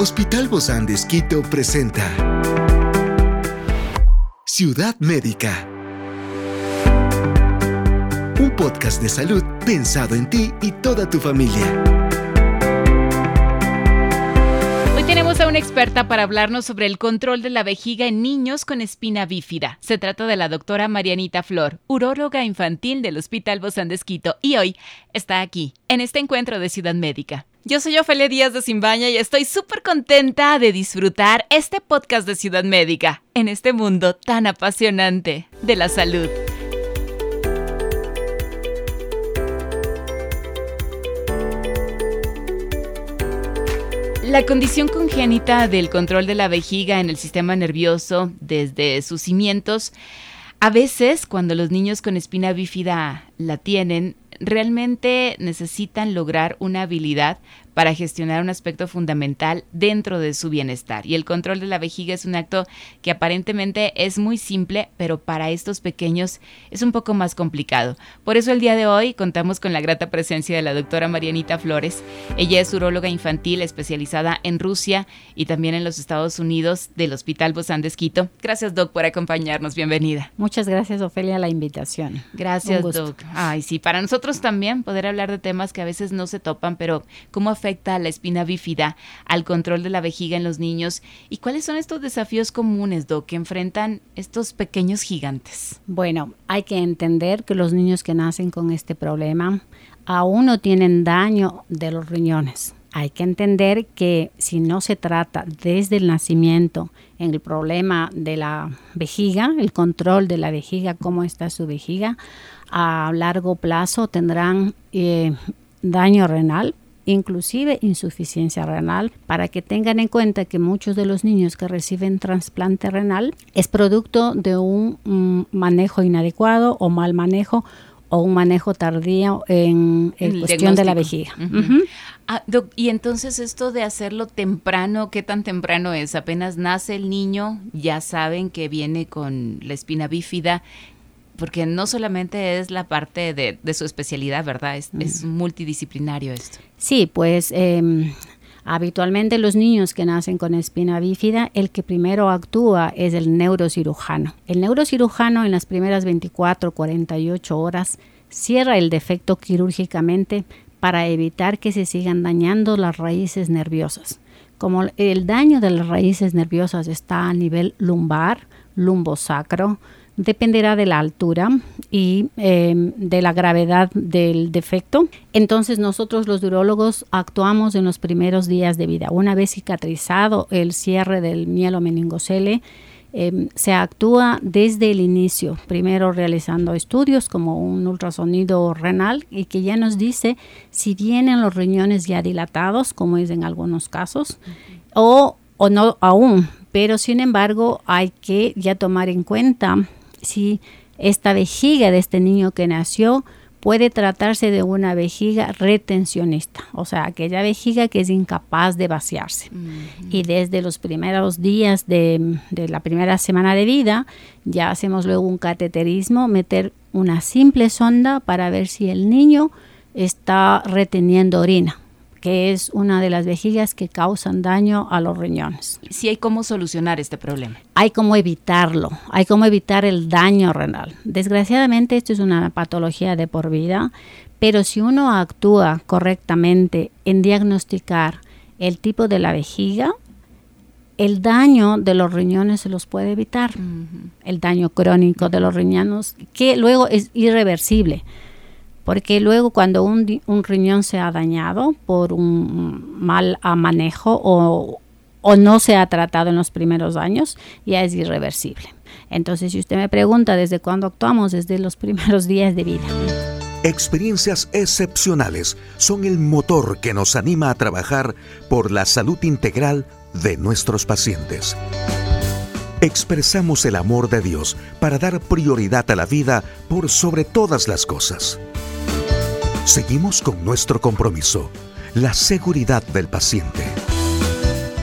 Hospital Bozán de Esquito presenta Ciudad Médica. Un podcast de salud pensado en ti y toda tu familia. Hoy tenemos a una experta para hablarnos sobre el control de la vejiga en niños con espina bífida. Se trata de la doctora Marianita Flor, uróloga infantil del Hospital Bozán de Esquito, y hoy está aquí, en este encuentro de Ciudad Médica. Yo soy Ofelia Díaz de Simbaña y estoy súper contenta de disfrutar este podcast de Ciudad Médica en este mundo tan apasionante de la salud. La condición congénita del control de la vejiga en el sistema nervioso desde sus cimientos, a veces cuando los niños con espina bífida la tienen, realmente necesitan lograr una habilidad para gestionar un aspecto fundamental dentro de su bienestar. Y el control de la vejiga es un acto que aparentemente es muy simple, pero para estos pequeños es un poco más complicado. Por eso el día de hoy contamos con la grata presencia de la doctora Marianita Flores. Ella es uróloga infantil especializada en Rusia y también en los Estados Unidos del Hospital Bozán de Esquito. Gracias, Doc, por acompañarnos. Bienvenida. Muchas gracias, Ofelia, la invitación. Gracias, Doc. Ay, sí, para nosotros también poder hablar de temas que a veces no se topan, pero cómo afecta afecta la espina bífida al control de la vejiga en los niños y cuáles son estos desafíos comunes, Doc, que enfrentan estos pequeños gigantes. Bueno, hay que entender que los niños que nacen con este problema aún no tienen daño de los riñones. Hay que entender que si no se trata desde el nacimiento en el problema de la vejiga, el control de la vejiga, cómo está su vejiga, a largo plazo tendrán eh, daño renal, inclusive insuficiencia renal, para que tengan en cuenta que muchos de los niños que reciben trasplante renal es producto de un mm, manejo inadecuado o mal manejo o un manejo tardío en, cuestión de la vejiga. Ah, y entonces esto de hacerlo temprano, ¿qué tan temprano es? Apenas nace el niño, ya saben que viene con la espina bífida porque no solamente es la parte de, su especialidad, ¿verdad? Es, multidisciplinario esto. Sí, pues em, habitualmente los niños que nacen con espina bífida, el que primero actúa es el neurocirujano. El neurocirujano en las primeras 24, 48 horas cierra el defecto quirúrgicamente para evitar que se sigan dañando las raíces nerviosas. Como el daño de las raíces nerviosas está a nivel lumbar, lumbosacro, dependerá de la altura y em, de la gravedad del defecto. Entonces nosotros los urólogos actuamos en los primeros días de vida. Una vez cicatrizado el cierre del mielo meningocele, em, se actúa desde el inicio, primero realizando estudios como un ultrasonido renal y que ya nos dice si vienen los riñones ya dilatados, como es en algunos casos, o, o no aún, pero sin embargo hay que ya tomar en cuenta si esta vejiga de este niño que nació puede tratarse de una vejiga retencionista, o sea, aquella vejiga que es incapaz de vaciarse. Y desde los primeros días de, de, la primera semana de vida, ya hacemos luego un cateterismo, meter una simple sonda para ver si el niño está reteniendo orina que es una de las vejigas que causan daño a los riñones. Sí hay cómo solucionar este problema. Hay cómo evitarlo, hay cómo evitar el daño renal. Desgraciadamente esto es una patología de por vida, pero si uno actúa correctamente en diagnosticar el tipo de la vejiga, el daño de los riñones se los puede evitar. El daño crónico de los riñones, que luego es irreversible porque luego cuando un, riñón se ha dañado por un mal manejo o, o no se ha tratado en los primeros años, ya es irreversible. Entonces, si usted me pregunta desde cuándo actuamos, desde los primeros días de vida. Experiencias excepcionales son el motor que nos anima a trabajar por la salud integral de nuestros pacientes. Expresamos el amor de Dios para dar prioridad a la vida por sobre todas las cosas. Seguimos con nuestro compromiso, la seguridad del paciente.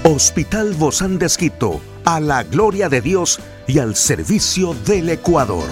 Hospital Bozán de Esquito, a la gloria de Dios y al servicio del Ecuador.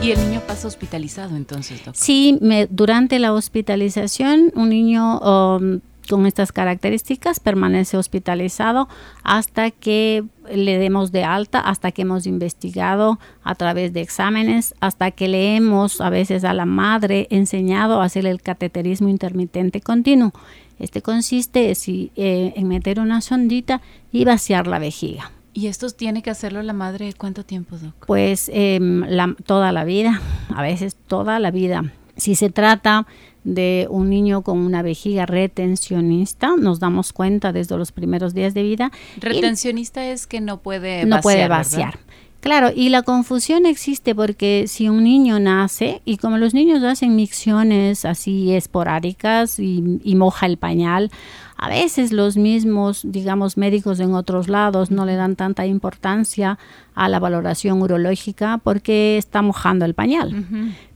¿Y el niño pasa hospitalizado entonces, doctor? Sí, durante la hospitalización un niño um, con estas características permanece hospitalizado hasta que le demos de alta, hasta que hemos investigado a través de exámenes, hasta que le hemos a veces a la madre enseñado a hacer el cateterismo intermitente continuo. Este consiste eh, en meter una sondita y vaciar la vejiga. ¿Y esto tiene que hacerlo la madre cuánto tiempo, Doc? Pues em, toda la vida, a veces toda la vida. Si se trata de un niño con una vejiga retencionista, nos damos cuenta desde los primeros días de vida. Retencionista es que no puede no puede vaciar. Claro, y la confusión existe porque si un niño nace, y como los niños hacen micciones así esporádicas y, y moja el pañal, a veces los mismos, digamos, médicos en otros lados no le dan tanta importancia a la valoración urológica porque está mojando el pañal.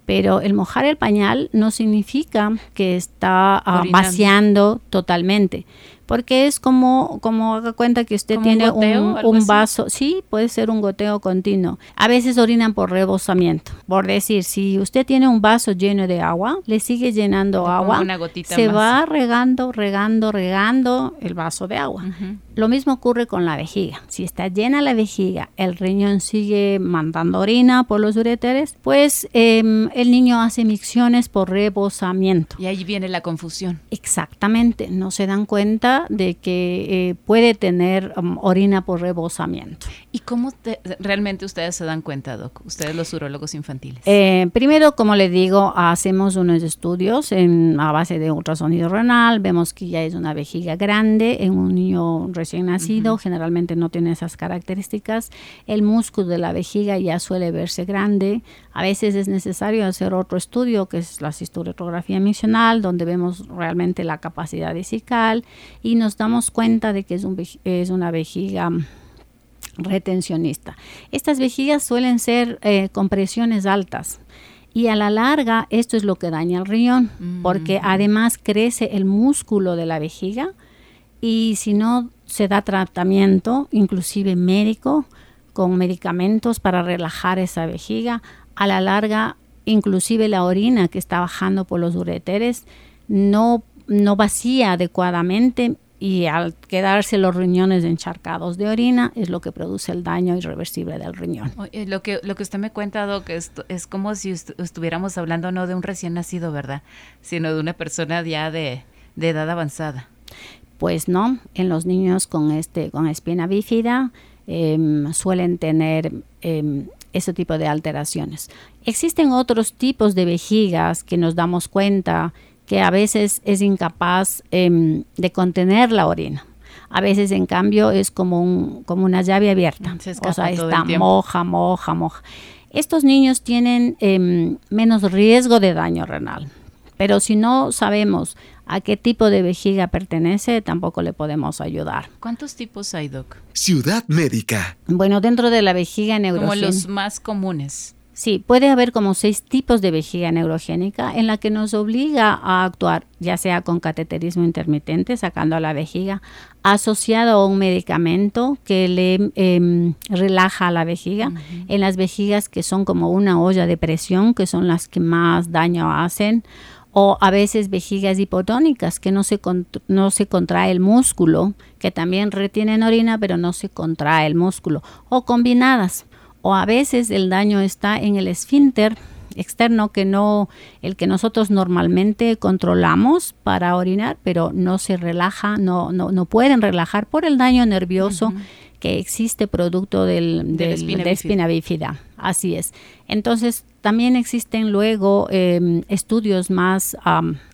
Pero el mojar el pañal no significa que está ah, vaciando totalmente porque es como, como haga cuenta que usted tiene un, vaso, sí, puede ser un goteo continuo. A veces orinan por rebosamiento. Por decir, si usted tiene un vaso lleno de agua, le sigue llenando agua, se va regando, regando, regando el vaso de agua. Lo mismo ocurre con la vejiga. Si está llena la vejiga, el riñón sigue mandando orina por los ureteres, pues em, el niño hace micciones por rebosamiento. Y ahí viene la confusión. Exactamente, no se dan cuenta de que eh, puede tener um, orina por rebosamiento. ¿Y cómo realmente ustedes se dan cuenta, Doc? Ustedes los urólogos infantiles. Eh, primero, como le digo, hacemos unos estudios en, a base de ultrasonido renal, vemos que ya es una vejiga grande en un niño recién recién nacido, generalmente no tiene esas características. El músculo de la vejiga ya suele verse grande. A veces es necesario hacer otro estudio, que es la cistoretrografía misional, donde vemos realmente la capacidad vesical y nos damos cuenta de que es, un, es una vejiga retencionista. Estas vejigas suelen ser eh, con presiones altas. Y a la larga esto es lo que daña el riñón, porque además crece el músculo de la vejiga y si no se da tratamiento, inclusive médico, con medicamentos para relajar esa vejiga. A la larga, inclusive la orina que está bajando por los ureteres no, no vacía adecuadamente y al quedarse los riñones encharcados de orina es lo que produce el daño irreversible del riñón. Lo que, lo que usted me cuenta, Doc, es, es como si estuviéramos hablando no de un recién nacido, ¿verdad? Sino de una persona ya de, de edad avanzada. Pues no, en los niños con, este, con espina bífida em, suelen tener em, ese tipo de alteraciones. Existen otros tipos de vejigas que nos damos cuenta que a veces es incapaz em, de contener la orina. A veces, en cambio, es como, un, como una llave abierta. o sea, está moja, moja, moja. Estos niños tienen menos riesgo de daño renal. Pero si no sabemos a qué tipo de vejiga pertenece, tampoco le podemos ayudar. ¿Cuántos tipos hay, Doc? Ciudad médica. Bueno, dentro de la vejiga neurogénica. Como los más comunes. Sí, puede haber como seis tipos de vejiga neurogénica en la que nos obliga a actuar, ya sea con cateterismo intermitente, sacando a la vejiga, asociado a un medicamento que le em, relaja la vejiga, en las vejigas que son como una olla de presión, que son las que más daño hacen, o a veces vejigas hipotónicas, que no se, no se contrae el músculo, que también retienen orina, pero no se contrae el músculo, o combinadas, o a veces el daño está en el esfínter externo que no el que nosotros normalmente controlamos para orinar pero no se relaja no no, no pueden relajar por el daño nervioso que existe producto del, de, espina, bífida. Así es. Entonces, también existen luego em, estudios más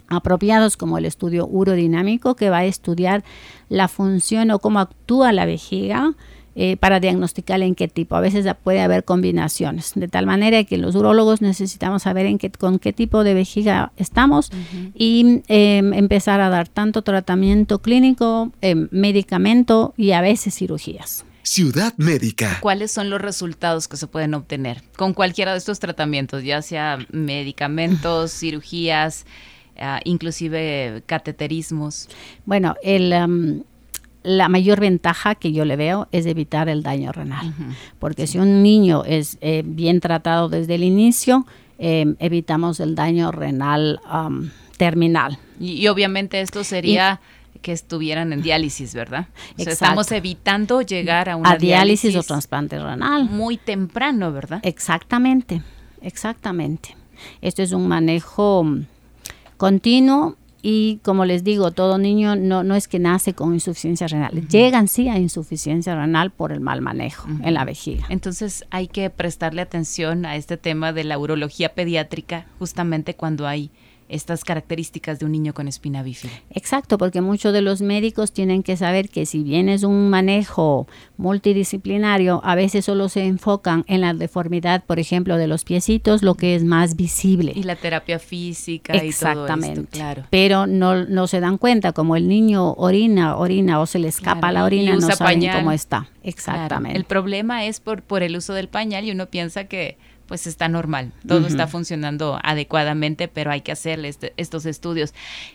apropiados como el estudio urodinámico que va a estudiar la función o cómo actúa la vejiga eh, para diagnosticar en qué tipo. A veces puede haber combinaciones, de tal manera que los urólogos necesitamos saber en qué, con qué tipo de vejiga estamos y em, empezar a dar tanto tratamiento clínico, em, medicamento y a veces cirugías. Ciudad Médica. ¿Cuáles son los resultados que se pueden obtener con cualquiera de estos tratamientos, ya sea medicamentos, cirugías, ah, inclusive cateterismos? Bueno, el, la mayor ventaja que yo le veo es evitar el daño renal, porque si un niño es eh, bien tratado desde el inicio, em, evitamos el daño renal terminal. Y, obviamente esto sería que estuvieran en diálisis, ¿verdad? O sea, estamos evitando llegar a una a diálisis, o trasplante renal. Muy temprano, ¿verdad? Exactamente, exactamente. Esto es un manejo continuo y como les digo, todo niño no, no es que nace con insuficiencia renal, llegan sí a insuficiencia renal por el mal manejo en la vejiga. Entonces hay que prestarle atención a este tema de la urología pediátrica justamente cuando hay estas características de un niño con espina bífida. Exacto, porque muchos de los médicos tienen que saber que si bien es un manejo multidisciplinario, a veces solo se enfocan en la deformidad, por ejemplo, de los piecitos, lo que es más visible. Y la terapia física Exactamente. y todo esto, claro. Pero no, no se dan cuenta, como el niño orina, orina o se le escapa la orina, no saben cómo está. Exactamente. El problema es por, por el uso del pañal y uno piensa que pues está normal, todo está funcionando adecuadamente, pero hay que hacerle este, estos estudios.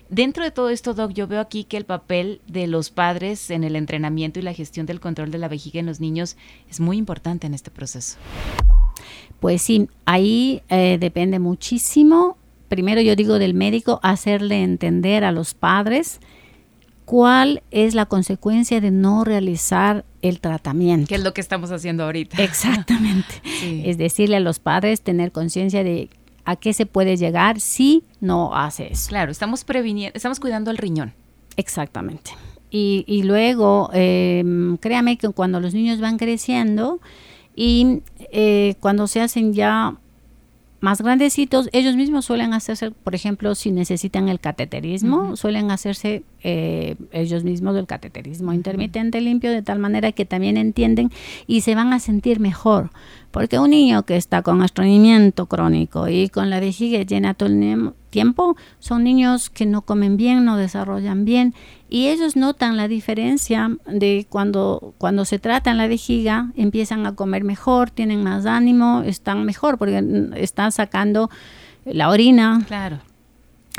Dentro de todo esto, Doc, yo veo aquí que el papel de los padres en el entrenamiento y la gestión del control de la vejiga en los niños es muy importante en este proceso. Pues sí, ahí eh, depende muchísimo. Primero yo digo del médico, hacerle entender a los padres cuál es la consecuencia de no realizar el tratamiento. Que es lo que estamos haciendo ahorita. Exactamente. Es decirle a los padres tener conciencia de a qué se puede llegar si no hace eso. Claro, estamos previniendo, estamos cuidando el riñón. Exactamente. Y, luego, em, créame que cuando los niños van creciendo y eh, cuando se hacen ya más grandecitos, ellos mismos suelen hacerse, por ejemplo, si necesitan el cateterismo, suelen hacerse eh, ellos mismos del cateterismo intermitente limpio de tal manera que también entienden y se van a sentir mejor. Porque un niño que está con estreñimiento crónico y con la vejiga llena todo el tiempo, son niños que no comen bien, no desarrollan bien y ellos notan la diferencia de cuando, cuando se trata en la vejiga, empiezan a comer mejor, tienen más ánimo, están mejor porque están sacando la orina. Claro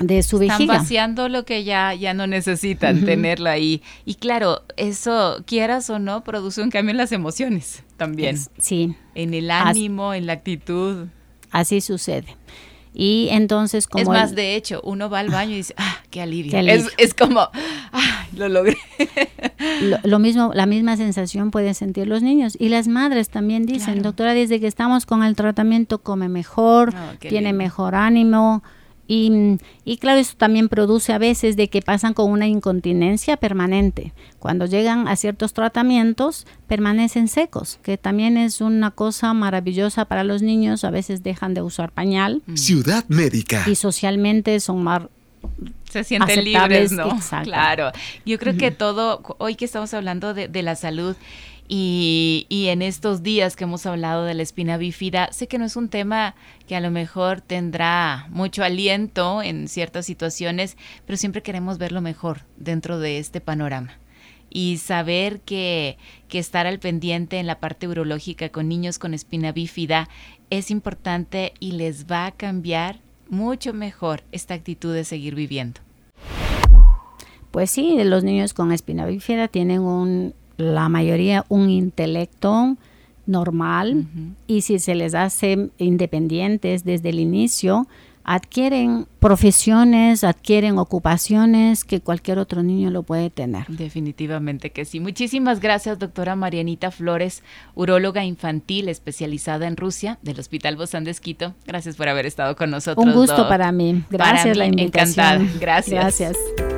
de su Están vaciando lo que ya, ya no necesitan tenerlo ahí. Y claro, eso, quieras o no, produce un cambio en las emociones también. sí. En el ánimo, en la actitud. Así sucede. Y entonces como... Es más, de hecho, uno va al baño y dice, ah, qué alivio. Es, como, ah, lo logré. Lo, mismo, la misma sensación pueden sentir los niños. Y las madres también dicen, doctora, desde que estamos con el tratamiento come mejor, oh, tiene mejor ánimo, y, claro, eso también produce a veces de que pasan con una incontinencia permanente. Cuando llegan a ciertos tratamientos, permanecen secos, que también es una cosa maravillosa para los niños. A veces dejan de usar pañal. Mm. Ciudad médica. Y socialmente son más se sienten libres, ¿no? Claro. Yo creo que todo, hoy que estamos hablando de, de la salud, y, y, en estos días que hemos hablado de la espina bífida, sé que no es un tema que a lo mejor tendrá mucho aliento en ciertas situaciones, pero siempre queremos ver lo mejor dentro de este panorama. Y saber que, que estar al pendiente en la parte urológica con niños con espina bífida es importante y les va a cambiar mucho mejor esta actitud de seguir viviendo. Pues sí, los niños con espina bífida tienen un la mayoría un intelecto normal y si se les hace independientes desde el inicio, adquieren profesiones, adquieren ocupaciones que cualquier otro niño lo puede tener. Definitivamente que sí. Muchísimas gracias, doctora Marianita Flores, uróloga infantil especializada en Rusia del Hospital Bozán de Esquito. Gracias por haber estado con nosotros. Un gusto para mí. Gracias la invitación. Encantada. Gracias. Gracias.